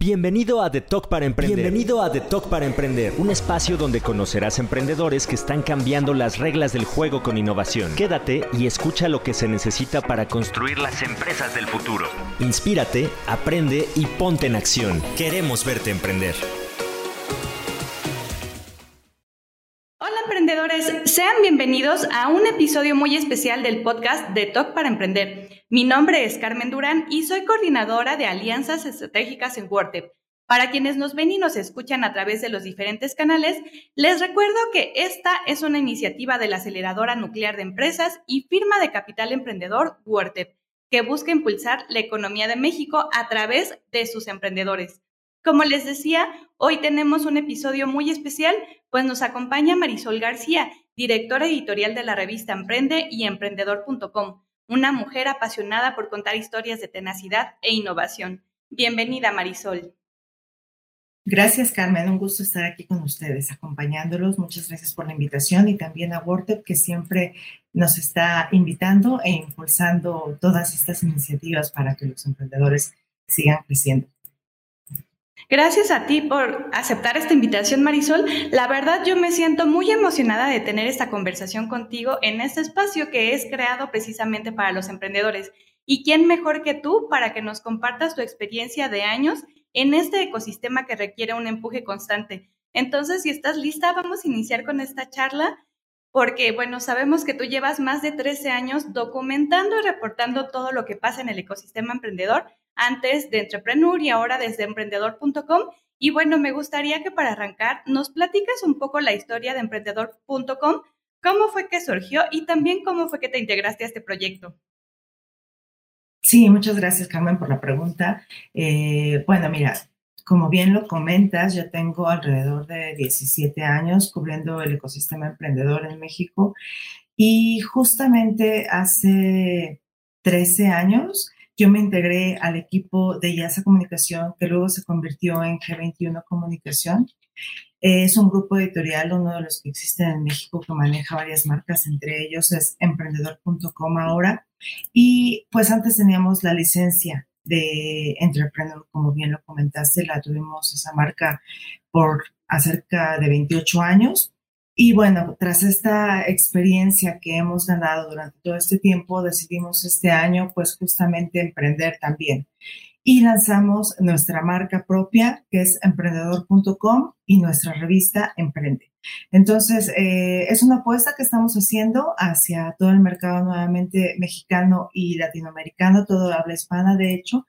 Bienvenido a The Talk para Emprender. Bienvenido a The Talk para Emprender, un espacio donde conocerás emprendedores que están cambiando las reglas del juego con innovación. Quédate y escucha lo que se necesita para construir las empresas del futuro. Inspírate, aprende y ponte en acción. Queremos verte emprender. Hola emprendedores, sean bienvenidos a un episodio muy especial del podcast The Talk para Emprender. Mi nombre es Carmen Durán y soy coordinadora de alianzas estratégicas en WordTep. Para quienes nos ven y nos escuchan a través de los diferentes canales, les recuerdo que esta es una iniciativa de la aceleradora nuclear de empresas y firma de capital emprendedor WordTep, que busca impulsar la economía de México a través de sus emprendedores. Como les decía, hoy tenemos un episodio muy especial, pues nos acompaña Marisol García, directora editorial de la revista Emprende y Emprendedor.com una mujer apasionada por contar historias de tenacidad e innovación. Bienvenida, Marisol. Gracias, Carmen. Un gusto estar aquí con ustedes, acompañándolos. Muchas gracias por la invitación y también a WordTep, que siempre nos está invitando e impulsando todas estas iniciativas para que los emprendedores sigan creciendo. Gracias a ti por aceptar esta invitación, Marisol. La verdad, yo me siento muy emocionada de tener esta conversación contigo en este espacio que es creado precisamente para los emprendedores. ¿Y quién mejor que tú para que nos compartas tu experiencia de años en este ecosistema que requiere un empuje constante? Entonces, si estás lista, vamos a iniciar con esta charla porque, bueno, sabemos que tú llevas más de 13 años documentando y reportando todo lo que pasa en el ecosistema emprendedor antes de Entrepreneur y ahora desde emprendedor.com. Y bueno, me gustaría que para arrancar nos platiques un poco la historia de emprendedor.com, cómo fue que surgió y también cómo fue que te integraste a este proyecto. Sí, muchas gracias Carmen por la pregunta. Eh, bueno, mira, como bien lo comentas, yo tengo alrededor de 17 años cubriendo el ecosistema emprendedor en México y justamente hace 13 años yo me integré al equipo de YASA Comunicación, que luego se convirtió en G21 Comunicación. Es un grupo editorial, uno de los que existen en México, que maneja varias marcas, entre ellos es emprendedor.com ahora. Y pues antes teníamos la licencia de Entrepreneur, como bien lo comentaste, la tuvimos esa marca por acerca de 28 años. Y bueno, tras esta experiencia que hemos ganado durante todo este tiempo, decidimos este año pues justamente emprender también. Y lanzamos nuestra marca propia, que es emprendedor.com y nuestra revista Emprende. Entonces, eh, es una apuesta que estamos haciendo hacia todo el mercado nuevamente mexicano y latinoamericano, todo habla hispana, de hecho,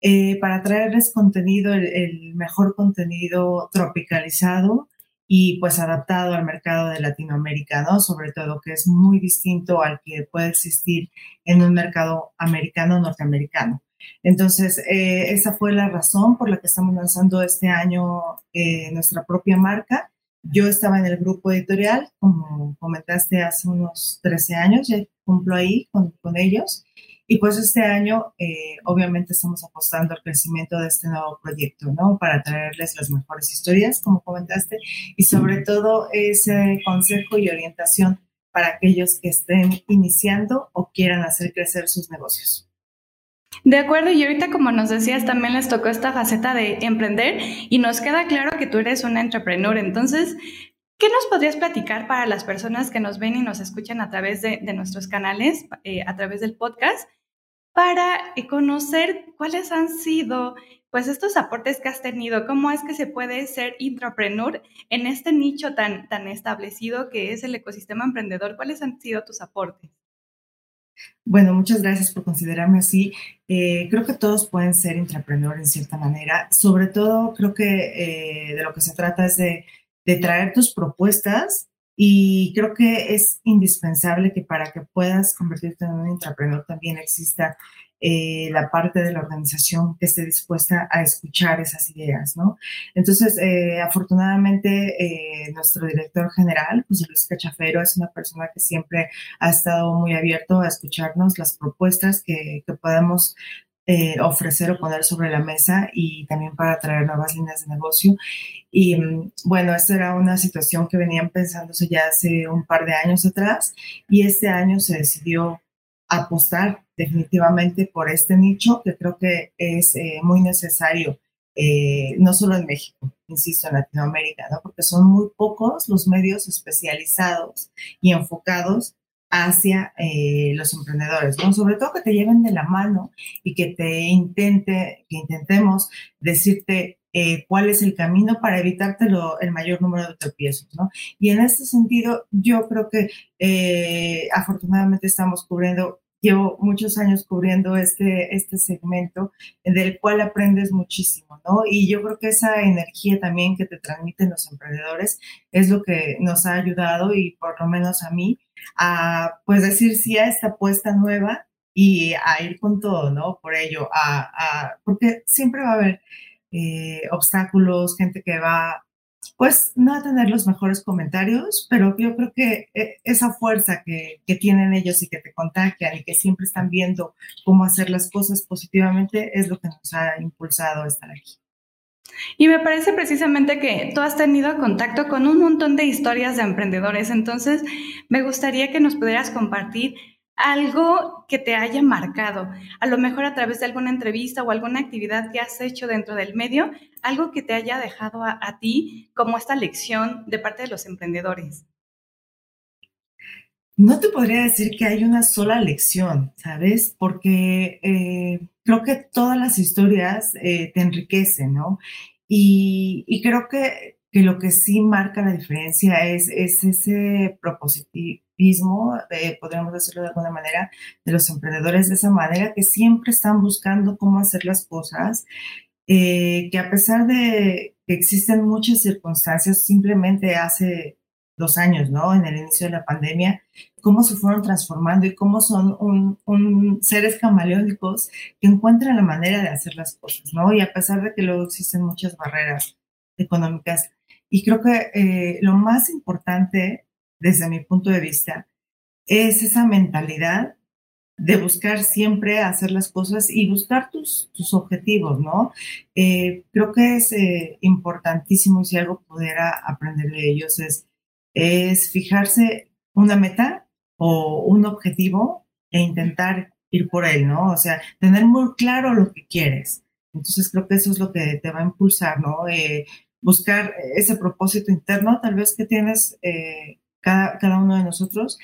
eh, para traerles contenido, el mejor contenido tropicalizado, y pues adaptado al mercado de Latinoamérica, ¿no? Sobre todo que es muy distinto al que puede existir en un mercado americano norteamericano. Entonces, eh, esa fue la razón por la que estamos lanzando este año nuestra propia marca. Yo estaba en el grupo editorial, como comentaste, hace unos 13 años, ya cumplo ahí con, con ellos. Y pues este año, eh, obviamente, estamos apostando al crecimiento de este nuevo proyecto, ¿no? Para traerles las mejores historias, como comentaste, y sobre todo ese consejo y orientación para aquellos que estén iniciando o quieran hacer crecer sus negocios. De acuerdo, y ahorita como nos decías, también les tocó esta faceta de emprender y nos queda claro que tú eres una entrepreneur. Entonces, ¿qué nos podrías platicar para las personas que nos ven y nos escuchan a través de, nuestros canales, eh, a través del podcast? para eh, conocer cuáles han sido pues estos aportes que has tenido, cómo es que se puede ser intrapreneur en este nicho tan, tan establecido que es el ecosistema emprendedor. ¿Cuáles han sido tus aportes? Bueno, muchas gracias por considerarme así. Eh, creo que todos pueden ser intrapreneur en cierta manera. Sobre todo, creo que eh, de lo que se trata es de, traer tus propuestas y creo que es indispensable que para que puedas convertirte en un intrapreneur también exista eh, la parte de la organización que esté dispuesta a escuchar esas ideas, ¿no? Entonces, eh, afortunadamente, eh, nuestro director general, José Luis Cachafero, es una persona que siempre ha estado muy abierto a escucharnos las propuestas que, que podemos eh, ofrecer o poner sobre la mesa y también para traer nuevas líneas de negocio. Y mm, bueno, esta era una situación que venían pensándose ya hace un par de años atrás y este año se decidió apostar definitivamente por este nicho que creo que es eh, muy necesario eh, no solo en México, insisto, en Latinoamérica, ¿no? Porque son muy pocos los medios especializados y enfocados hacia eh, los emprendedores, ¿no? Sobre todo que te lleven de la mano y que te intente, que intentemos decirte eh, cuál es el camino para evitártelo el mayor número de tropiezos, ¿no? Y en este sentido, yo creo que afortunadamente estamos cubriendo llevo muchos años cubriendo este, este segmento del cual aprendes muchísimo, ¿no? Y yo creo que esa energía también que te transmiten los emprendedores es lo que nos ha ayudado y por lo menos a mí a pues decir sí a esta apuesta nueva y a ir con todo, ¿no? Por ello, a, porque siempre va a haber eh, obstáculos, gente que va pues no tener los mejores comentarios, pero yo creo que eh, esa fuerza que, tienen ellos y que te contagian y que siempre están viendo cómo hacer las cosas positivamente es lo que nos ha impulsado a estar aquí. Y me parece precisamente que tú has tenido contacto con un montón de historias de emprendedores, entonces me gustaría que nos pudieras compartir algo que te haya marcado, a lo mejor a través de alguna entrevista o alguna actividad que has hecho dentro del medio, algo que te haya dejado a, ti como esta lección de parte de los emprendedores. No te podría decir que hay una sola lección, ¿sabes? Porque eh, creo que todas las historias eh, te enriquecen, ¿no? Y, y creo que, que, lo que sí marca la diferencia es, es ese propositivismo, podríamos decirlo de alguna manera, de los emprendedores de esa manera, que siempre están buscando cómo hacer las cosas eh, que a pesar de que existen muchas circunstancias, simplemente hace dos años, ¿no? En el inicio de la pandemia, cómo se fueron transformando y cómo son seres camaleónicos que encuentran la manera de hacer las cosas, ¿no? Y a pesar de que luego existen muchas barreras económicas. Y creo que eh, lo más importante, desde mi punto de vista, es esa mentalidad de buscar siempre hacer las cosas y buscar tus, tus objetivos, ¿no? Eh, creo que es eh, importantísimo y si algo pudiera aprender de ellos es, es fijarse una meta o un objetivo e intentar ir por él, ¿no? O sea, tener muy claro lo que quieres. Entonces creo que eso es lo que te va a impulsar, ¿no? Eh, buscar ese propósito interno, tal vez que tienes cada, cada uno de nosotros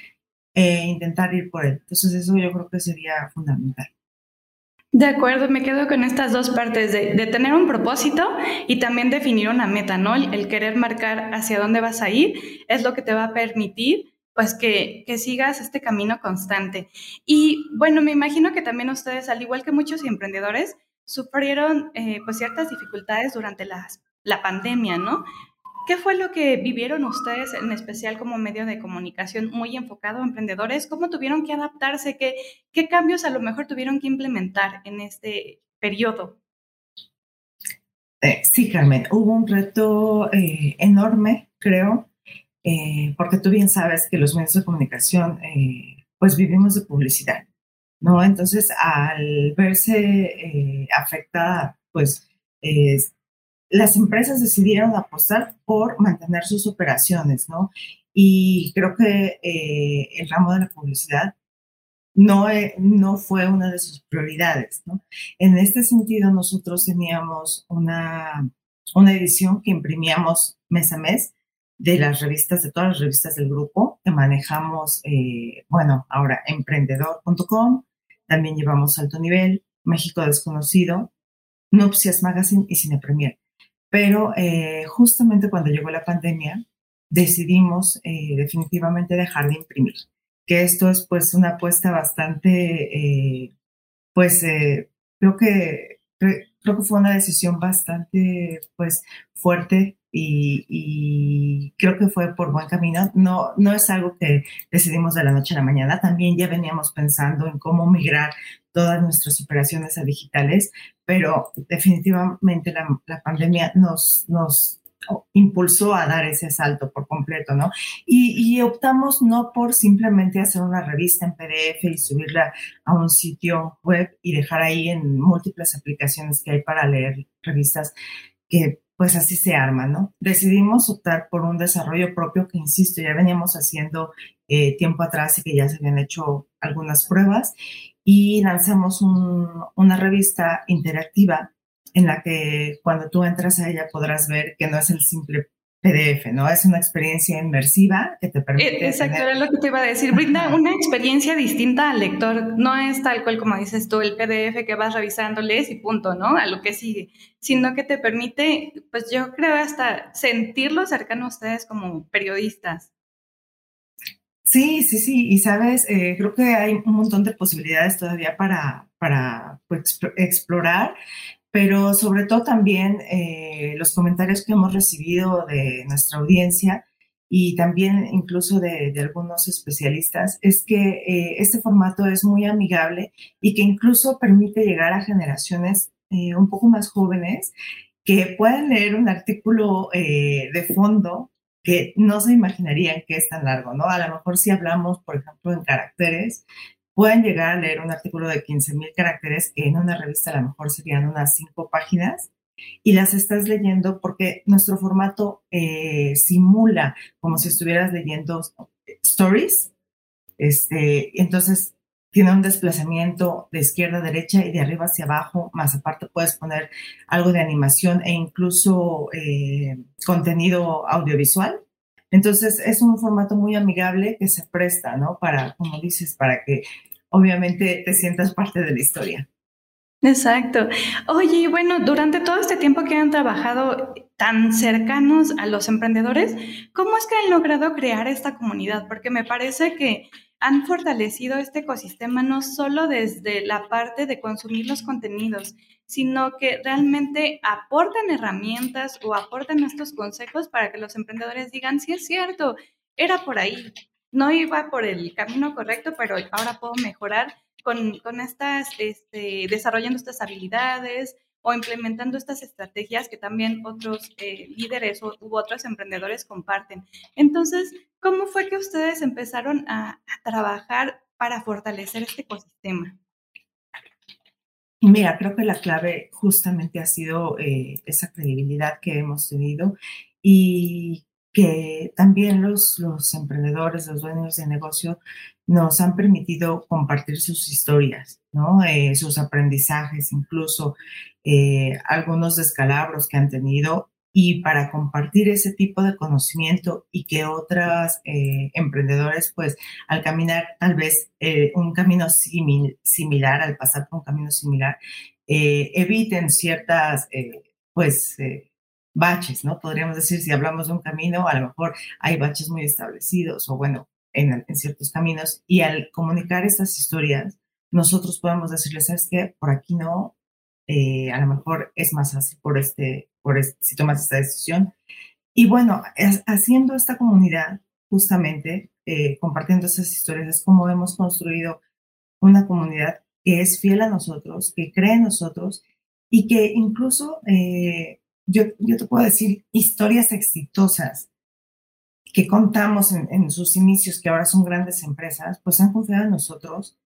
e intentar ir por él. Entonces eso yo creo que sería fundamental. De acuerdo, me quedo con estas dos partes de, tener un propósito y también definir una meta, ¿no? El, querer marcar hacia dónde vas a ir es lo que te va a permitir pues que, que, sigas este camino constante. Y bueno, me imagino que también ustedes, al igual que muchos emprendedores, sufrieron eh, pues ciertas dificultades durante la pandemia, ¿no? ¿Qué fue lo que vivieron ustedes, en especial como medio de comunicación muy enfocado a emprendedores? ¿Cómo tuvieron que adaptarse? ¿Qué, cambios a lo mejor tuvieron que implementar en este periodo? Eh, sí, Carmen, hubo un reto eh, enorme, creo, eh, porque tú bien sabes que los medios de comunicación, pues vivimos de publicidad, ¿no? Entonces, al verse afectada, pues las empresas decidieron apostar por mantener sus operaciones, ¿no? Y creo que eh, el ramo de la publicidad no, eh, no fue una de sus prioridades, ¿no? En este sentido, nosotros teníamos una, una edición que imprimíamos mes a mes de las revistas, de todas las revistas del grupo, que manejamos, eh, bueno, ahora emprendedor.com, también llevamos Alto Nivel, México Desconocido, Nupcias Magazine y Cine Premier. Pero eh, justamente cuando llegó la pandemia, decidimos eh, definitivamente dejar de imprimir, que esto es pues una apuesta bastante, eh, pues creo que creo que fue una decisión bastante pues fuerte y, creo que fue por buen camino. No, no es algo que decidimos de la noche a la mañana, también ya veníamos pensando en cómo migrar todas nuestras operaciones a digitales, pero definitivamente la, pandemia nos, nos impulsó a dar ese salto por completo, ¿no? Y, optamos no por simplemente hacer una revista en PDF y subirla a un sitio web y dejar ahí en múltiples aplicaciones que hay para leer revistas, que pues así se arma, ¿no? Decidimos optar por un desarrollo propio que, insisto, ya veníamos haciendo eh, tiempo atrás y que ya se habían hecho algunas pruebas y lanzamos una revista interactiva en la que cuando tú entras a ella podrás ver que no es el simple PDF, ¿no? Es una experiencia inmersiva que te permite. Eh, exacto, era lo que te iba a decir. Brinda una experiencia distinta al lector. No es tal cual como dices tú, el PDF que vas revisando, lees y punto, ¿no? A lo que sigue. Sino que te permite, pues yo creo hasta sentirlo cercano a ustedes como periodistas. Sí, sí, sí. Y sabes, eh, creo que hay un montón de posibilidades todavía para, para pues, explorar pero sobre todo también eh, los comentarios que hemos recibido de nuestra audiencia y también incluso de, algunos especialistas, es que eh, este formato es muy amigable y que incluso permite llegar a generaciones eh, un poco más jóvenes que puedan leer un artículo de fondo que no se imaginarían que es tan largo, ¿no? A lo mejor si hablamos, por ejemplo, en caracteres, pueden llegar a leer un artículo de 15.000 caracteres que en una revista a lo mejor serían unas cinco páginas y las estás leyendo porque nuestro formato eh, simula como si estuvieras leyendo stories. Este, entonces tiene un desplazamiento de izquierda a derecha y de arriba hacia abajo, más aparte puedes poner algo de animación e incluso eh, contenido audiovisual. Entonces es un formato muy amigable que se presta, ¿no? Para, como dices, para que obviamente te sientas parte de la historia. Exacto. Oye, bueno, durante todo este tiempo que han trabajado tan cercanos a los emprendedores, ¿cómo es que han logrado crear esta comunidad? Porque me parece que han fortalecido este ecosistema no solo desde la parte de consumir los contenidos, sino que realmente aportan herramientas o aportan estos consejos para que los emprendedores digan, sí es cierto, era por ahí, no iba por el camino correcto, pero ahora puedo mejorar con, con estas, este, desarrollando estas habilidades o implementando estas estrategias que también otros eh, líderes u, otros emprendedores comparten. Entonces, ¿cómo fue que ustedes empezaron a, trabajar para fortalecer este ecosistema? Mira, creo que la clave justamente ha sido eh, esa credibilidad que hemos tenido y que también los, los emprendedores, los dueños de negocio nos han permitido compartir sus historias, ¿no? Eh, sus aprendizajes, incluso eh, algunos descalabros que han tenido y para compartir ese tipo de conocimiento y que otras eh, emprendedores, pues al caminar tal vez un camino similar, al pasar por un camino similar, eviten ciertas, pues, baches, ¿no? Podríamos decir, si hablamos de un camino, a lo mejor hay baches muy establecidos o bueno, en, ciertos caminos y al comunicar estas historias, nosotros podemos decirles, ¿sabes qué? Por aquí no, eh, a lo mejor es más fácil por este, por si tomas esta decisión. Y bueno, haciendo esta comunidad, justamente, eh, compartiendo esas historias, es como hemos construido una comunidad que es fiel a nosotros, que cree en nosotros y que incluso eh, yo, yo te puedo decir historias exitosas que contamos en, sus inicios, que ahora son grandes empresas, pues han confiado en nosotros.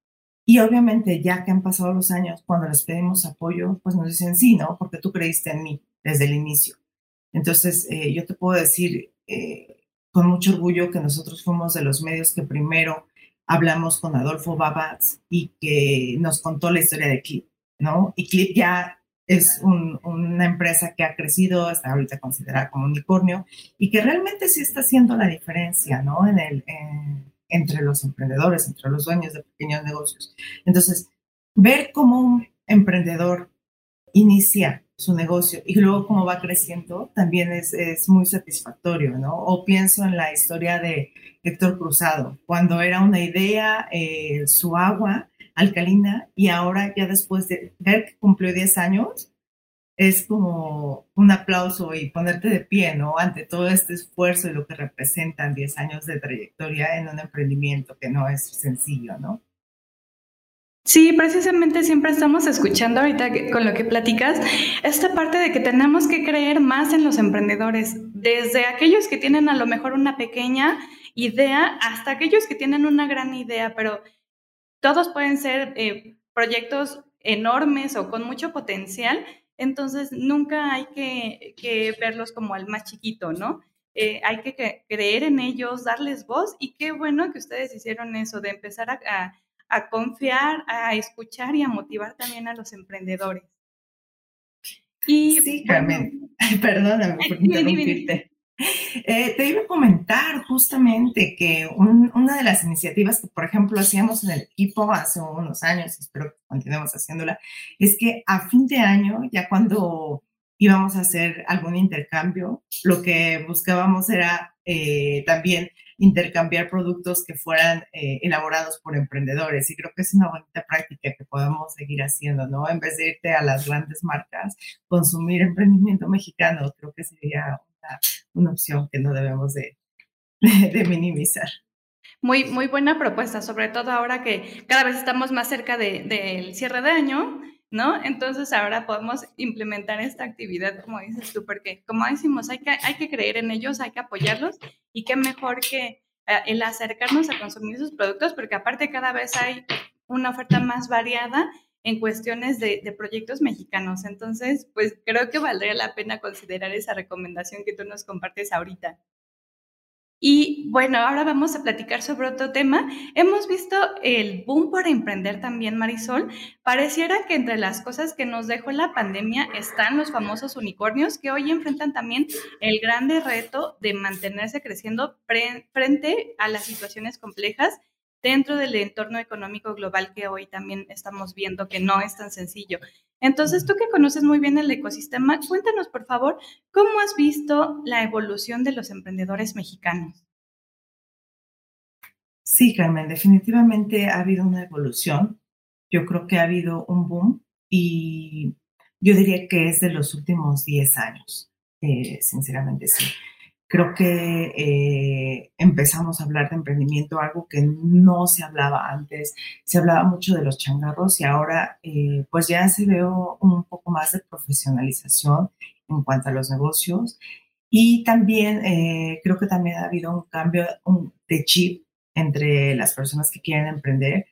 Y obviamente, ya que han pasado los años, cuando les pedimos apoyo, pues nos dicen sí, ¿no? Porque tú creíste en mí desde el inicio. Entonces, eh, yo te puedo decir eh, con mucho orgullo que nosotros fuimos de los medios que primero hablamos con Adolfo Babatz y que nos contó la historia de Clip, ¿no? Y Clip ya es una empresa que ha crecido, está ahorita considerada como unicornio y que realmente sí está haciendo la diferencia, ¿no? Entre los emprendedores, entre los dueños de pequeños negocios. Entonces, ver cómo un emprendedor inicia su negocio y luego cómo va creciendo también es, es muy satisfactorio, ¿no? O pienso en la historia de Héctor Cruzado, cuando era una idea, eh, su agua alcalina y ahora ya después de ver que cumplió 10 años, es como un aplauso y ponerte de pie, ¿no? Ante todo este esfuerzo y lo que representan 10 años de trayectoria en un emprendimiento que no es sencillo, ¿no? Sí, precisamente siempre estamos escuchando ahorita con lo que platicas, esta parte de que tenemos que creer más en los emprendedores, desde aquellos que tienen a lo mejor una pequeña idea hasta aquellos que tienen una gran idea, pero todos pueden ser eh, proyectos enormes o con mucho potencial, entonces nunca hay que, verlos como el más chiquito, ¿no? Eh, hay que creer en ellos, darles voz y qué bueno que ustedes hicieron eso, de empezar a, a confiar, a escuchar y a motivar también a los emprendedores. Y, sí, Carmen, perdóname por interrumpirte. Eh, te iba a comentar justamente que una de las iniciativas que, por ejemplo, hacíamos en el equipo hace unos años, espero que continuemos haciéndola, es que a fin de año, ya cuando íbamos a hacer algún intercambio, lo que buscábamos era eh, también intercambiar productos que fueran eh, elaborados por emprendedores. Y creo que es una bonita práctica que podemos seguir haciendo, ¿no? En vez de irte a las grandes marcas, consumir emprendimiento mexicano, creo que sería una, opción que no debemos de, minimizar. Muy, muy buena propuesta, sobre todo ahora que cada vez estamos más cerca del cierre de año, ¿no? Entonces ahora podemos implementar esta actividad, como dices tú, porque como decimos, hay que, hay que creer en ellos, hay que apoyarlos y qué mejor que eh, el acercarnos a consumir sus productos, porque aparte cada vez hay una oferta más variada en cuestiones de, proyectos mexicanos. Entonces, pues creo que valdría la pena considerar esa recomendación que tú nos compartes ahorita. Y bueno, ahora vamos a platicar sobre otro tema. Hemos visto el boom por emprender también, Marisol. Pareciera que entre las cosas que nos dejó la pandemia están los famosos unicornios que hoy enfrentan también el grande reto de mantenerse creciendo frente a las situaciones complejas dentro del entorno económico global que hoy también estamos viendo que no es tan sencillo. Entonces, tú que conoces muy bien el ecosistema, cuéntanos, por favor, ¿cómo has visto la evolución de los emprendedores mexicanos? Sí, Carmen, definitivamente ha habido una evolución. Yo creo que ha habido un boom y yo diría que es de los últimos 10 años, eh, sinceramente sí creo que eh, empezamos a hablar de emprendimiento, algo que no se hablaba antes. Se hablaba mucho de los changarros y ahora eh, pues ya se ve un poco más de profesionalización en cuanto a los negocios. Y también eh, creo que también ha habido un cambio de chip entre las personas que quieren emprender,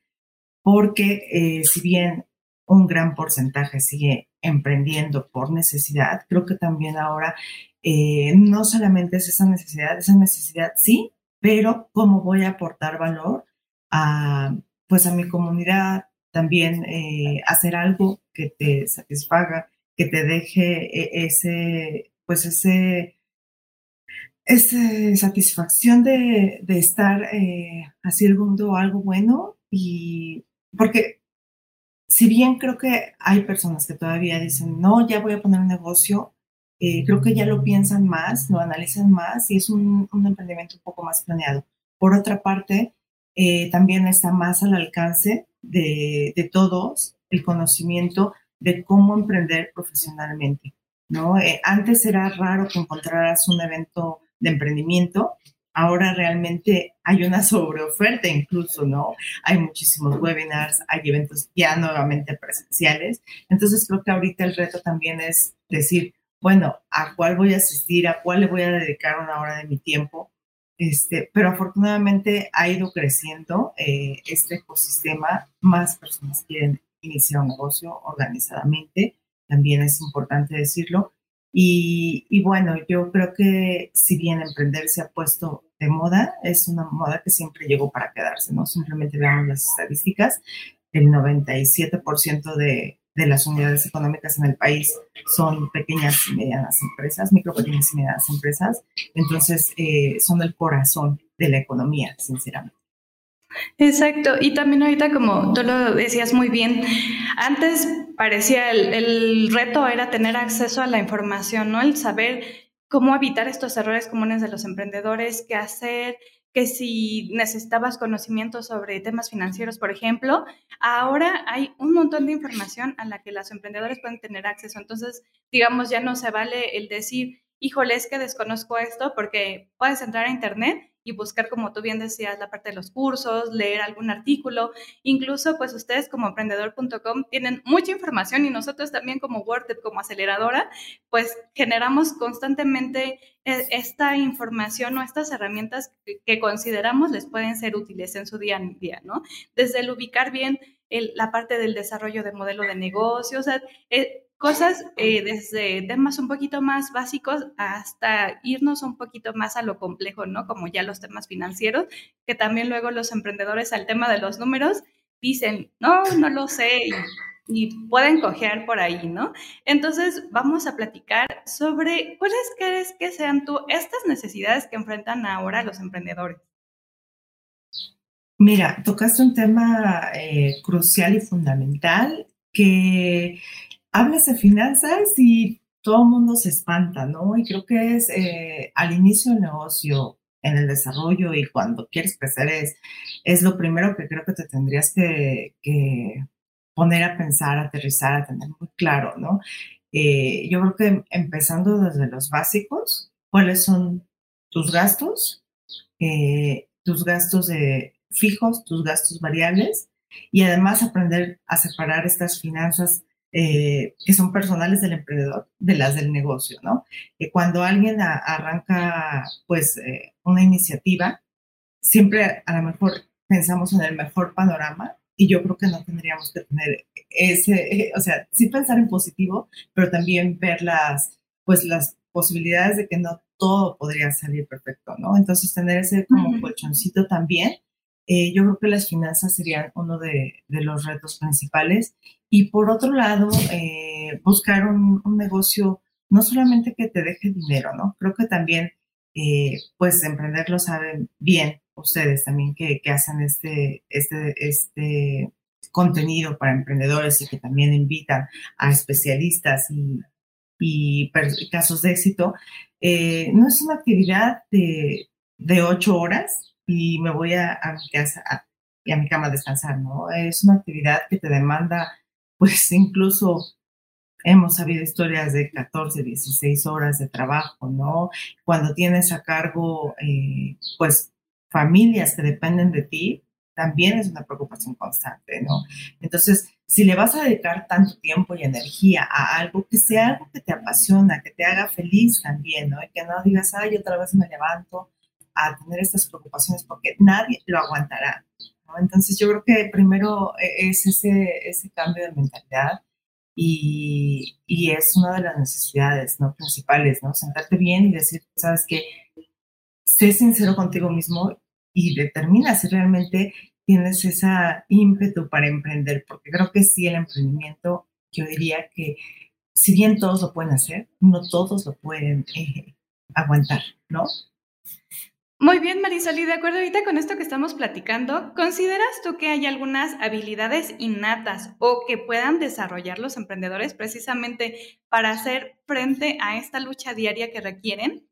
porque si bien un gran porcentaje sigue emprendiendo por necesidad, creo que también ahora eh, no solamente es esa necesidad, esa necesidad sí, pero cómo voy a aportar valor a, pues a mi comunidad, también eh, hacer algo que te satisfaga, que te deje e, ese, pues ese, esa satisfacción de, de estar eh, haciendo algo bueno y porque si bien creo que hay personas que todavía dicen, no, ya voy a poner un negocio, eh, creo que ya lo piensan más, lo analizan más y es un, emprendimiento un poco más planeado. Por otra parte, eh, también está más al alcance de, todos el conocimiento de cómo emprender profesionalmente. ¿no? Eh, antes era raro que encontraras un evento de emprendimiento, ahora realmente hay una sobreoferta incluso, ¿no? Hay muchísimos webinars, hay eventos ya nuevamente presenciales. Entonces creo que ahorita el reto también es decir, bueno, ¿a cuál voy a asistir? ¿A cuál le voy a dedicar una hora de mi tiempo? Este, pero afortunadamente ha ido creciendo eh, este ecosistema, más personas quieren iniciar un negocio organizadamente, también es importante decirlo. Y, y, bueno, yo creo que si bien emprender se ha puesto de moda, es una moda que siempre llegó para quedarse, ¿no? Simplemente veamos las estadísticas, el 97% de, de las unidades económicas en el país son pequeñas y medianas empresas, micro, pequeñas y medianas empresas. Entonces, eh, son el corazón de la economía, sinceramente. Exacto, y también ahorita como tú lo decías muy bien, antes parecía el, el, reto era tener acceso a la información, ¿no? El saber cómo evitar estos errores comunes de los emprendedores, qué hacer, que si necesitabas conocimiento sobre temas financieros, por ejemplo, ahora hay un montón de información a la que los emprendedores pueden tener acceso. Entonces, digamos, ya no se vale el decir, híjole, es que desconozco esto, porque puedes entrar a Internet y buscar, como tú bien decías, la parte de los cursos, leer algún artículo. Incluso, pues ustedes como emprendedor.com tienen mucha información y nosotros también como WordTech, como aceleradora, pues generamos constantemente eh, esta información o estas herramientas que, consideramos les pueden ser útiles en su día a día, ¿no? Desde el ubicar bien la parte del desarrollo de modelo de negocio, o sea, eh, cosas eh, desde temas un poquito más básicos hasta irnos un poquito más a lo complejo, ¿no? Como ya los temas financieros, que también luego los emprendedores al tema de los números dicen, no, no lo sé, y pueden coger por ahí, ¿no? Entonces, vamos a platicar sobre cuáles crees que sean tú estas necesidades que enfrentan ahora los emprendedores. Mira, tocaste un tema eh, crucial y fundamental que hablas de finanzas y todo el mundo se espanta, ¿no? Y creo que es eh, al inicio del negocio, en el desarrollo y cuando quieres crecer es, es lo primero que creo que te tendrías que, poner a pensar, aterrizar, a tener muy claro, ¿no? Eh, yo creo que empezando desde los básicos, ¿cuáles son tus gastos? Eh, tus gastos de fijos, tus gastos variables y además aprender a separar estas finanzas eh, que son personales del emprendedor de las del negocio, ¿no? Que cuando alguien arranca, pues, eh, una iniciativa, siempre a lo mejor pensamos en el mejor panorama y yo creo que no tendríamos que tener ese, o sea, sí pensar en positivo, pero también ver las, pues, las posibilidades de que no todo podría salir perfecto, ¿no? Entonces, tener ese como colchoncito también eh, yo creo que las finanzas serían uno de, los retos principales. Y por otro lado, eh, buscar un, negocio no solamente que te deje dinero, ¿no? Creo que también, eh, pues, emprender lo saben bien ustedes también que, hacen este, este, este contenido para emprendedores y que también invitan a especialistas y, casos de éxito. no es una actividad de, de ocho horas, y me voy a, mi casa y a mi cama a descansar, ¿no? Es una actividad que te demanda, pues incluso hemos sabido historias de 14, 16 horas de trabajo, ¿no? Cuando tienes a cargo, eh, pues, familias que dependen de ti, también es una preocupación constante, ¿no? Entonces, si le vas a dedicar tanto tiempo y energía a algo, que sea algo que te apasiona, que te haga feliz también, ¿no? Y que no digas, ay, otra vez me levanto a tener estas preocupaciones porque nadie lo aguantará. Entonces yo creo que primero e, es ese, ese cambio de mentalidad y, y, es una de las necesidades ¿no? principales, ¿no? Sentarte bien y decir, sabes que sé sincero contigo mismo y determina si realmente tienes esa ímpetu para emprender, porque creo que sí, el emprendimiento, yo diría que si bien todos lo pueden hacer, no todos lo pueden eh, aguantar, ¿no? Muy bien, Marisol, y de acuerdo ahorita con esto que estamos platicando, ¿consideras tú que hay algunas habilidades innatas o que puedan desarrollar los emprendedores precisamente para hacer frente a esta lucha diaria que requieren?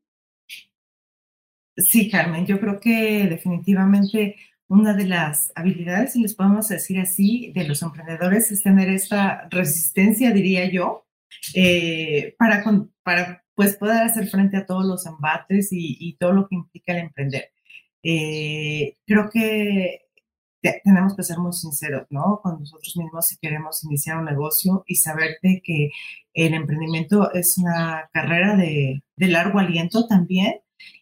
Sí, Carmen, yo creo que definitivamente una de las habilidades, si les podemos decir así, de los emprendedores es tener esta resistencia, diría yo, eh, para, para pues poder hacer frente a todos los embates y, todo lo que implica el emprender. Eh, creo que tenemos que ser muy sinceros, ¿no? Con nosotros mismos si queremos iniciar un negocio y saber que el emprendimiento es una carrera de, de largo aliento también.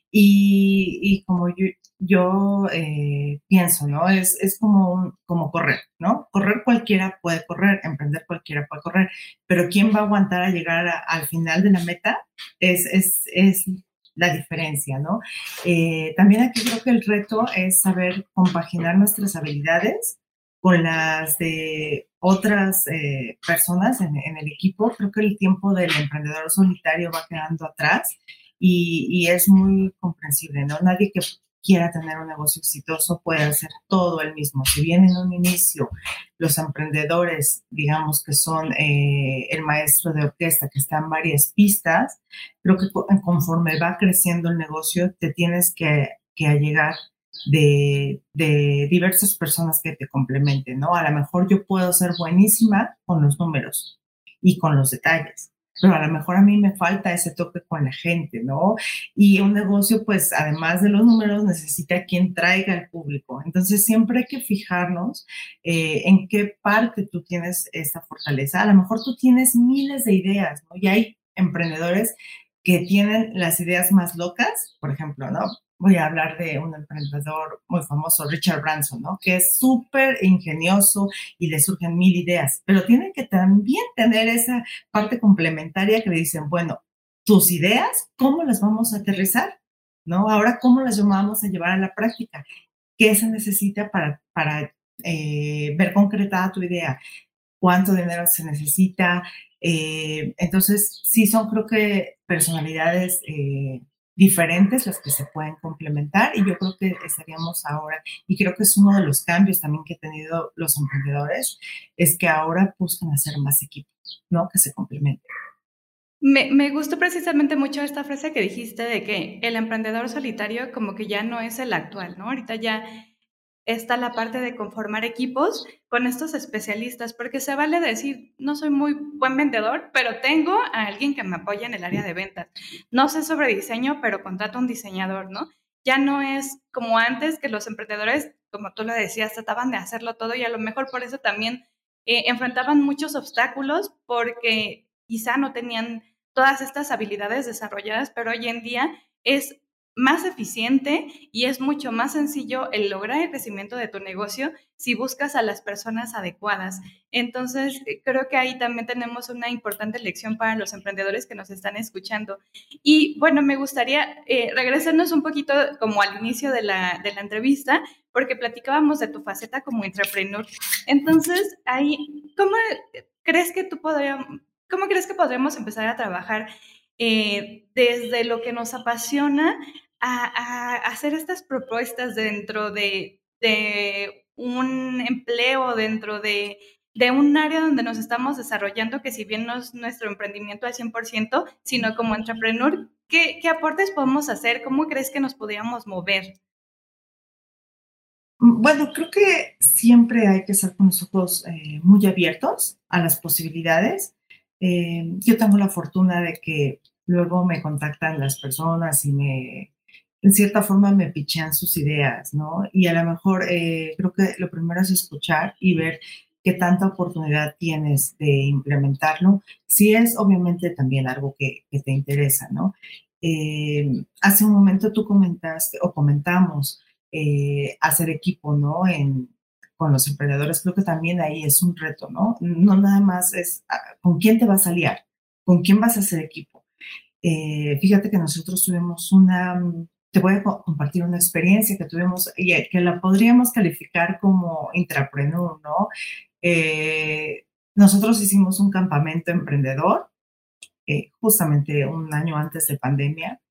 Y, y como yo, yo eh, pienso, ¿no? Es, es como, como correr, ¿no? Correr cualquiera puede correr, emprender cualquiera puede correr, pero ¿quién va a aguantar a llegar al final de la meta? Es, es, es la diferencia, ¿no? Eh, también aquí creo que el reto es saber compaginar nuestras habilidades con las de otras eh, personas en, en, el equipo. Creo que el tiempo del emprendedor solitario va quedando atrás y, y es muy comprensible, ¿no? Nadie que quiera tener un negocio exitoso puede hacer todo el mismo. Si bien en un inicio los emprendedores, digamos que son eh, el maestro de orquesta que está en varias pistas, creo que conforme va creciendo el negocio te tienes que, que allegar de, de, diversas personas que te complementen, ¿no? A lo mejor yo puedo ser buenísima con los números y con los detalles, pero a lo mejor a mí me falta ese toque con la gente, ¿no? Y un negocio, pues, además de los números, necesita quien traiga al público. Entonces, siempre hay que fijarnos eh, en qué parte tú tienes esta fortaleza. A lo mejor tú tienes miles de ideas, ¿no? Y hay emprendedores que tienen las ideas más locas, por ejemplo, ¿no? Voy a hablar de un emprendedor muy famoso, Richard Branson, ¿no? Que es súper ingenioso y le surgen mil ideas, pero tienen que también tener esa parte complementaria que le dicen, bueno, tus ideas, ¿cómo las vamos a aterrizar? ¿No? Ahora, ¿cómo las vamos a llevar a la práctica? ¿Qué se necesita para, para eh, ver concretada tu idea? cuánto dinero se necesita. Eh, entonces, sí son creo que personalidades eh, diferentes las que se pueden complementar y yo creo que estaríamos ahora, y creo que es uno de los cambios también que han tenido los emprendedores, es que ahora buscan hacer más equipos, ¿no? Que se complementen. Me, me, gustó precisamente mucho esta frase que dijiste de que el emprendedor solitario como que ya no es el actual, ¿no? Ahorita ya está la parte de conformar equipos con estos especialistas, porque se vale decir, no soy muy buen vendedor, pero tengo a alguien que me apoya en el área de ventas. No sé sobre diseño, pero contrato a un diseñador, ¿no? Ya no es como antes que los emprendedores, como tú lo decías, trataban de hacerlo todo y a lo mejor por eso también eh, enfrentaban muchos obstáculos porque quizá no tenían todas estas habilidades desarrolladas, pero hoy en día es más eficiente y es mucho más sencillo el lograr el crecimiento de tu negocio si buscas a las personas adecuadas. Entonces, eh, creo que ahí también tenemos una importante lección para los emprendedores que nos están escuchando. Y bueno, me gustaría eh, regresarnos un poquito como al inicio de la, de la entrevista, porque platicábamos de tu faceta como entrepreneur. Entonces, ahí, ¿cómo crees que tú podrías, cómo crees que podremos empezar a trabajar eh, desde lo que nos apasiona a, hacer estas propuestas dentro de, un empleo, dentro de, un área donde nos estamos desarrollando, que si bien no es nuestro emprendimiento al 100%, sino como entrepreneur, ¿qué, aportes podemos hacer? ¿Cómo crees que nos podríamos mover? Mm, bueno, creo que siempre hay que estar con los ojos eh, muy abiertos a las posibilidades. Eh, yo tengo la fortuna de que luego me contactan las personas y me en cierta forma me pichean sus ideas, ¿no? Y a lo mejor eh, creo que lo primero es escuchar y ver qué tanta oportunidad tienes de implementarlo, si es obviamente también algo que, te interesa, ¿no? Eh, hace un momento tú comentaste o comentamos eh, hacer equipo, ¿no? En, con los emprendedores, creo que también ahí es un reto, ¿no? No nada más es ah, con quién te vas a aliar, con quién vas a hacer equipo. fíjate que nosotros tuvimos una te voy a compartir una experiencia que tuvimos y que la podríamos calificar como intrapreneur, ¿no? Eh, nosotros hicimos un campamento emprendedor eh, justamente un año antes de pandemia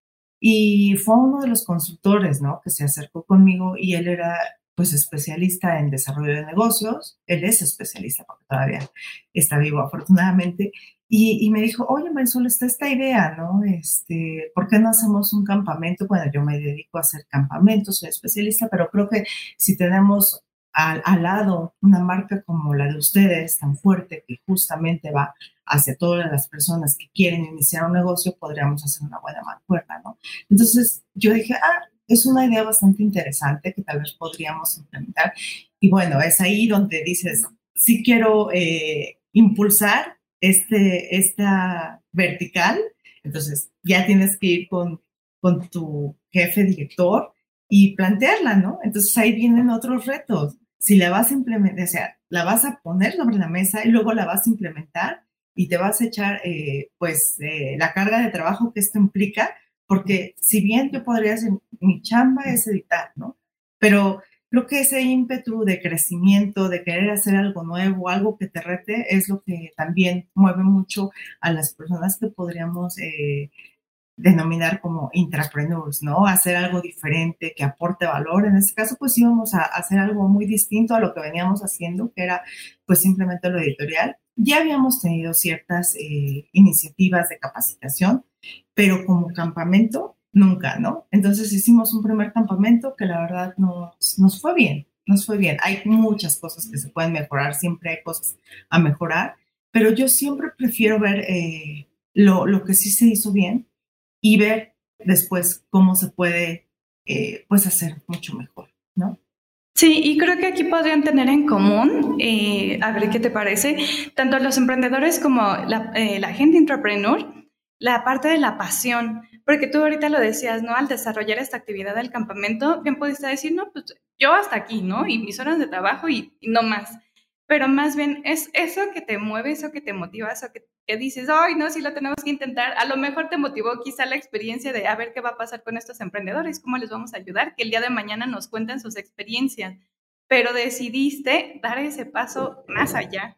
y fue uno de los consultores, ¿no? Que se acercó conmigo y él era pues especialista en desarrollo de negocios, él es especialista porque todavía está vivo afortunadamente, y, me dijo, oye Marisol, está esta idea, ¿no? Este, ¿Por qué no hacemos un campamento? Bueno, yo me dedico a hacer campamentos, soy especialista, pero creo que si tenemos al, al, lado una marca como la de ustedes, tan fuerte, que justamente va hacia todas las personas que quieren iniciar un negocio, podríamos hacer una buena mancuerna, ¿no? Entonces yo dije, ah, es una idea bastante interesante que tal vez podríamos implementar. Y bueno, es ahí donde dices, sí quiero eh, impulsar este, esta vertical, entonces ya tienes que ir con, con tu jefe director y plantearla, ¿no? Entonces ahí vienen otros retos. Si la vas a implementar, o sea, la vas a poner sobre la mesa y luego la vas a implementar y te vas a echar, eh, pues, eh, la carga de trabajo que esto implica, porque si bien yo podría decir, mi chamba es editar, ¿no? Pero creo que ese ímpetu de crecimiento, de querer hacer algo nuevo, algo que te rete, es lo que también mueve mucho a las personas que podríamos eh, denominar como intrapreneurs, ¿no? Hacer algo diferente, que aporte valor. En este caso, pues íbamos a hacer algo muy distinto a lo que veníamos haciendo, que era pues simplemente lo editorial. Ya habíamos tenido ciertas eh, iniciativas de capacitación, pero como campamento nunca, ¿no? Entonces hicimos un primer campamento que la verdad nos, nos fue bien, nos fue bien. Hay muchas cosas que se pueden mejorar, siempre hay cosas a mejorar, pero yo siempre prefiero ver eh, lo, lo, que sí se hizo bien y ver después cómo se puede eh, pues hacer mucho mejor, ¿no? Sí, y creo que aquí podrían tener en común, eh, a ver qué te parece, tanto los emprendedores como la, la gente intrapreneur, la parte de la pasión. Porque tú ahorita lo decías, ¿no? Al desarrollar esta actividad del campamento, bien pudiste decir, no, pues yo hasta aquí, ¿no? Y mis horas de trabajo y, no más. Pero más bien es eso que te mueve, eso que te motiva, eso que, que dices, ay, no, sí lo tenemos que intentar. A lo mejor te motivó quizá la experiencia de a ver qué va a pasar con estos emprendedores, cómo les vamos a ayudar, que el día de mañana nos cuenten sus experiencias. Pero decidiste dar ese paso más allá.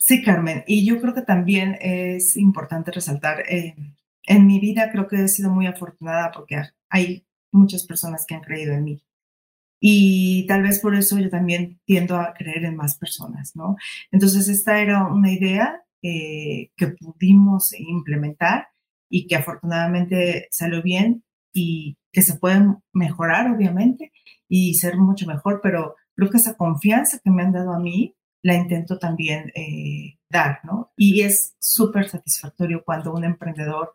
Sí, Carmen, y yo creo que también es importante resaltar, eh, en mi vida creo que he sido muy afortunada porque hay muchas personas que han creído en mí. Y tal vez por eso yo también tiendo a creer en más personas, ¿no? Entonces, esta era una idea eh, que pudimos implementar y que afortunadamente salió bien y que se puede mejorar, obviamente, y ser mucho mejor, pero creo que esa confianza que me han dado a mí la intento también eh, dar, ¿no? Y es súper satisfactorio cuando un emprendedor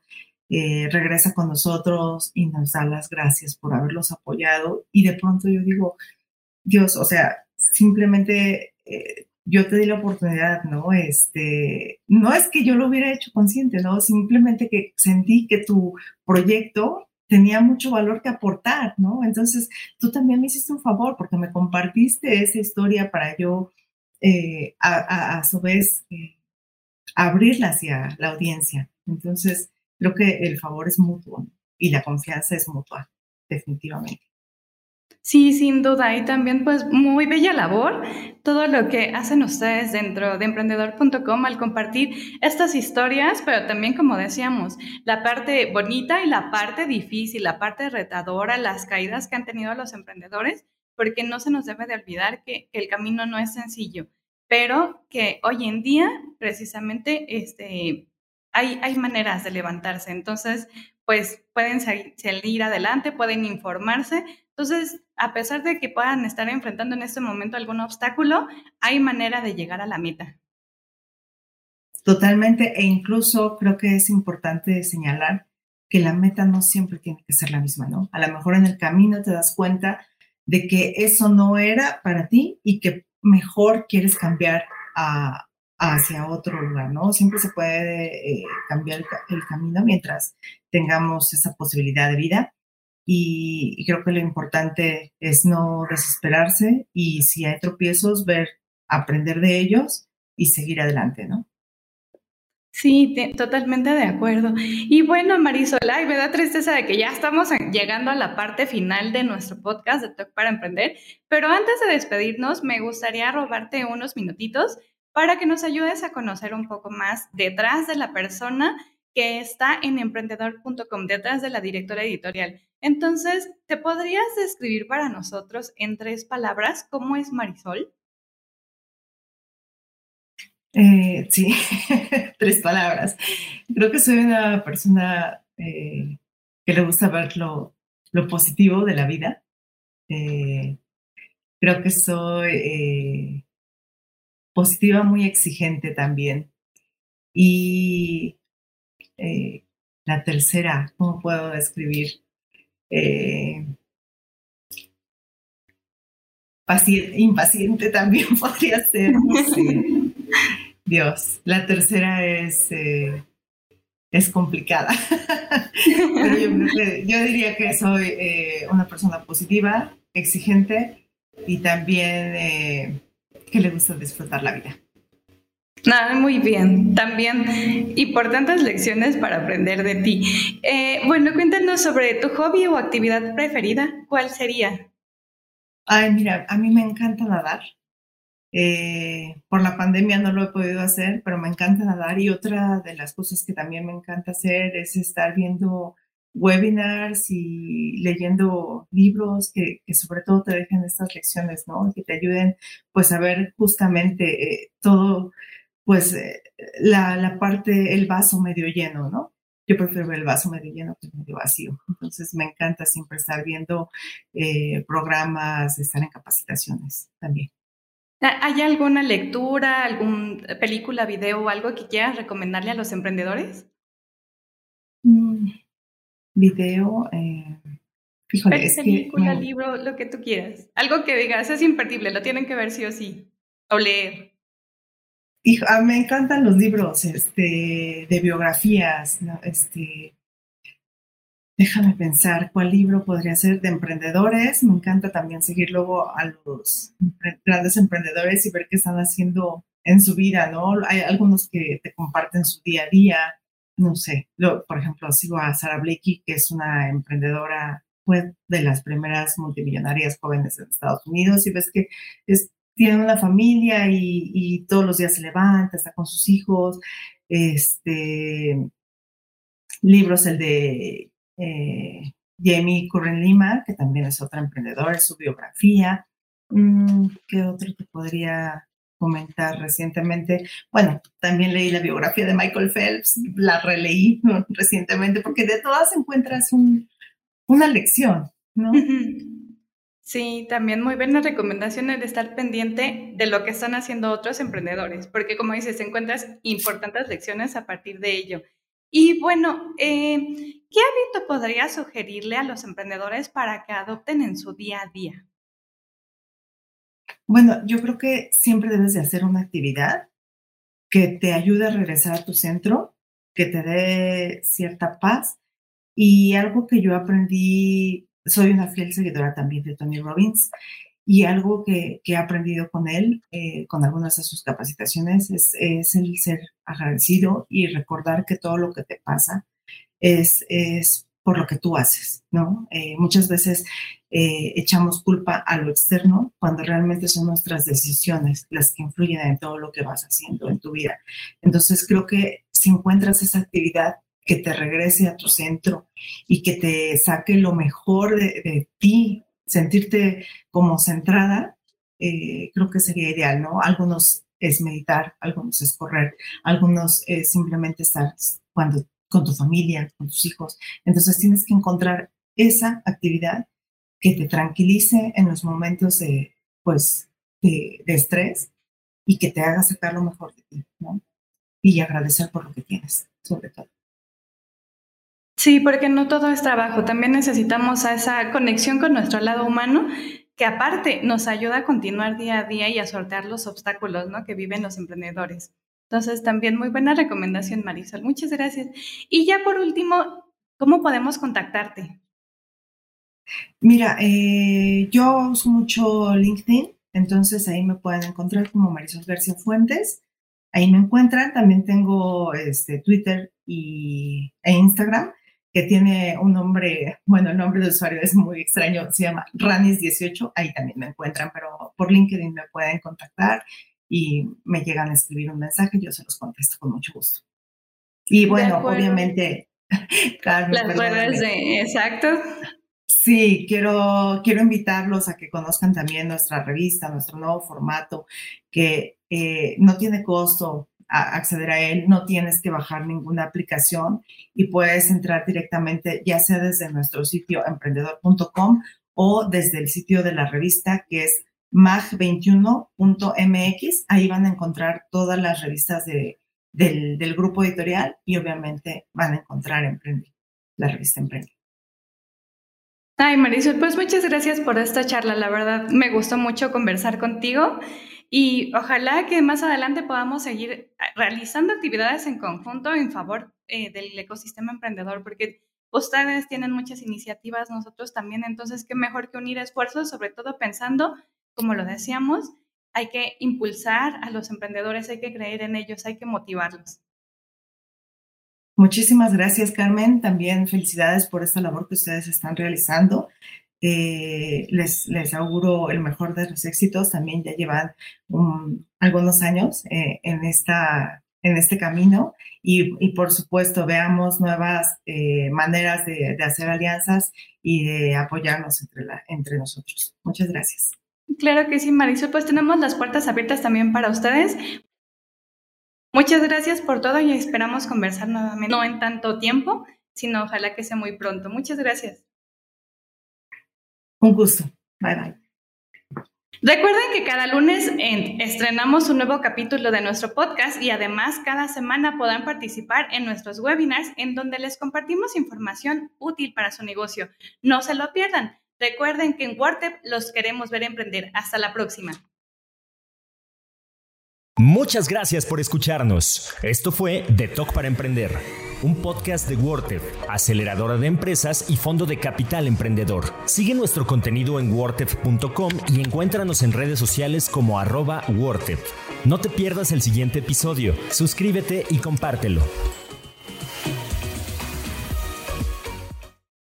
eh, regresa con nosotros y nos da las gracias por haberlos apoyado y de pronto yo digo, Dios, o sea, simplemente eh, yo te di la oportunidad, ¿no? Este, no es que yo lo hubiera hecho consciente, ¿no? Simplemente que sentí que tu proyecto tenía mucho valor que aportar, ¿no? Entonces, tú también me hiciste un favor porque me compartiste esa historia para yo, eh, a, a, su vez, abrirla hacia la audiencia. Entonces, creo que el favor es mutuo y la confianza es mutua, definitivamente. Sí, sin duda. Y también, pues, muy bella labor todo lo que hacen ustedes dentro de emprendedor.com al compartir estas historias, pero también, como decíamos, la parte bonita y la parte difícil, la parte retadora, las caídas que han tenido los emprendedores, porque no se nos debe de olvidar que, el camino no es sencillo, pero que hoy en día, precisamente, este, hay, maneras de levantarse. Entonces, pues pueden salir adelante, pueden informarse. Entonces, a pesar de que puedan estar enfrentando en este momento algún obstáculo, hay manera de llegar a la meta. Totalmente, e incluso creo que es importante señalar que la meta no siempre tiene que ser la misma, ¿no? A lo mejor en el camino te das cuenta de que eso no era para ti y que mejor quieres cambiar a, hacia otro lugar, ¿no? Siempre se puede eh, cambiar el, camino mientras tengamos esa posibilidad de vida. Y, creo que lo importante es no desesperarse y si hay tropiezos, ver, aprender de ellos y seguir adelante, ¿no? Sí, totalmente de acuerdo. Y bueno, Marisol, ay, me da tristeza de que ya estamos llegando a la parte final de nuestro podcast de Talk para Emprender, pero antes de despedirnos, me gustaría robarte unos minutitos para que nos ayudes a conocer un poco más detrás de la persona que está en emprendedor.com, detrás de la directora editorial. Entonces, ¿te podrías describir para nosotros en tres palabras cómo es Marisol? Eh, sí, tres palabras. Creo que soy una persona eh, que le gusta ver lo, positivo de la vida. Eh, creo que soy positiva muy exigente también. Y eh, la tercera, ¿cómo puedo describir? Eh, impaciente también podría ser. Dios, la tercera es, eh, es complicada. Pero yo, diría que soy una persona positiva, exigente y también que le gusta disfrutar la vida. Nada, muy bien. También importantes lecciones para aprender de ti. Eh, bueno, cuéntanos sobre tu hobby o actividad preferida. ¿Cuál sería? Ay, mira, a mí me encanta nadar. Eh, por la pandemia no lo he podido hacer, pero me encanta nadar. Y otra de las cosas que también me encanta hacer es estar viendo webinars y leyendo libros que, sobre todo te dejen estas lecciones, ¿no? Que te ayuden pues a ver justamente eh, todo, pues eh, la, parte, el vaso medio lleno, ¿no? Yo prefiero ver el vaso medio lleno que medio vacío. Entonces me encanta siempre estar viendo eh, programas, estar en capacitaciones también. ¿Hay alguna lectura, alguna película, video o algo que quieras recomendarle a los emprendedores? Mm, video. Eh, fíjole, es película, libro, lo que tú quieras. Algo que digas, es imperdible, lo tienen que ver sí o sí. O leer. Hijo, ah, me encantan los libros este, de biografías. Este, déjame pensar cuál libro podría ser de emprendedores. Me encanta también seguir luego a los grandes emprendedores y ver qué están haciendo en su vida, ¿no? Hay algunos que te comparten su día a día, no sé, por ejemplo, sigo a Sara Blakey, que es una emprendedora, fue de las primeras multimillonarias jóvenes en Estados Unidos, y ves que es tiene una familia y, todos los días se levanta, está con sus hijos, este, libros, el de eh, Jamie Curren Lima, que también es otra emprendedora, su biografía. Mm, ¿Qué otro te podría comentar recientemente? Bueno, también leí la biografía de Michael Phelps, la releí recientemente, porque de todas encuentras una lección, ¿no? Sí, también muy buenas recomendaciones de estar pendiente de lo que están haciendo otros emprendedores, porque como dices, encuentras importantes lecciones a partir de ello. Y bueno, eh, ¿qué hábito podría sugerirle a los emprendedores para que adopten en su día a día? Bueno, yo creo que siempre debes de hacer una actividad que te ayude a regresar a tu centro, que te dé cierta paz. Y algo que yo aprendí, soy una fiel seguidora también de Tony Robbins, y algo que, he aprendido con él, eh, con algunas de sus capacitaciones, es, el ser agradecido y recordar que todo lo que te pasa es, es por lo que tú haces, ¿no? Eh, muchas veces eh, echamos culpa a lo externo cuando realmente son nuestras decisiones las que influyen en todo lo que vas haciendo en tu vida. Entonces creo que si encuentras esa actividad que te regrese a tu centro y que te saque lo mejor de ti sentirte como centrada, eh, creo que sería ideal, ¿no? Algunos es meditar, algunos es correr, algunos es simplemente estar cuando, con tu familia, con tus hijos. Entonces tienes que encontrar esa actividad que te tranquilice en los momentos de, pues, de, de estrés y que te haga sacar lo mejor de ti, ¿no? Y agradecer por lo que tienes, sobre todo. Sí, porque no todo es trabajo, también necesitamos esa conexión con nuestro lado humano que aparte nos ayuda a continuar día a día y a sortear los obstáculos ¿no? que viven los emprendedores. Entonces, también muy buena recomendación, Marisol. Muchas gracias. Y ya por último, ¿cómo podemos contactarte? Mira, eh, yo uso mucho LinkedIn, entonces ahí me pueden encontrar como Marisol García Fuentes. Ahí me encuentran. También tengo este, Twitter y, e Instagram que tiene un nombre, bueno, el nombre de usuario es muy extraño, se llama Ranis18, ahí también me encuentran, pero por LinkedIn me pueden contactar y me llegan a escribir un mensaje, yo se los contesto con mucho gusto. Y bueno, obviamente, Carmen. Las redes de, exacto. Sí, quiero, quiero invitarlos a que conozcan también nuestra revista, nuestro nuevo formato, que eh, no tiene costo, acceder a él, no tienes que bajar ninguna aplicación y puedes entrar directamente ya sea desde nuestro sitio emprendedor.com o desde el sitio de la revista que es mag21.mx. Ahí van a encontrar todas las revistas de, del, grupo editorial y obviamente van a encontrar Emprende, la revista Emprende. Ay, Marisol, pues muchas gracias por esta charla. La verdad, me gustó mucho conversar contigo y ojalá que más adelante podamos seguir ah, realizando actividades en conjunto en favor eh, del ecosistema emprendedor, porque ustedes tienen muchas iniciativas, nosotros también, entonces qué mejor que unir esfuerzos, sobre todo pensando, como lo decíamos, hay que impulsar a los emprendedores, hay que creer en ellos, hay que motivarlos. Muchísimas gracias, Carmen. También felicidades por esta labor que ustedes están realizando. Eh, les, les auguro el mejor de los éxitos. También ya llevan algunos años eh, en, esta, en este camino y, y por supuesto veamos nuevas eh, maneras de, de, hacer alianzas y de apoyarnos entre, la, entre nosotros. Muchas gracias. Claro que sí, Marisol. Pues tenemos las puertas abiertas también para ustedes. Muchas gracias por todo y esperamos conversar nuevamente, no en tanto tiempo, sino ojalá que sea muy pronto. Muchas gracias. Un gusto. Bye bye. Recuerden que cada lunes estrenamos un nuevo capítulo de nuestro podcast y además cada semana podrán participar en nuestros webinars en donde les compartimos información útil para su negocio. No se lo pierdan. Recuerden que en WordTep los queremos ver emprender. Hasta la próxima. Muchas gracias por escucharnos. Esto fue The Talk para Emprender un podcast de WordTech, aceleradora de empresas y fondo de capital emprendedor. Sigue nuestro contenido en wordtech.com y encuéntranos en redes sociales como arroba No te pierdas el siguiente episodio, suscríbete y compártelo.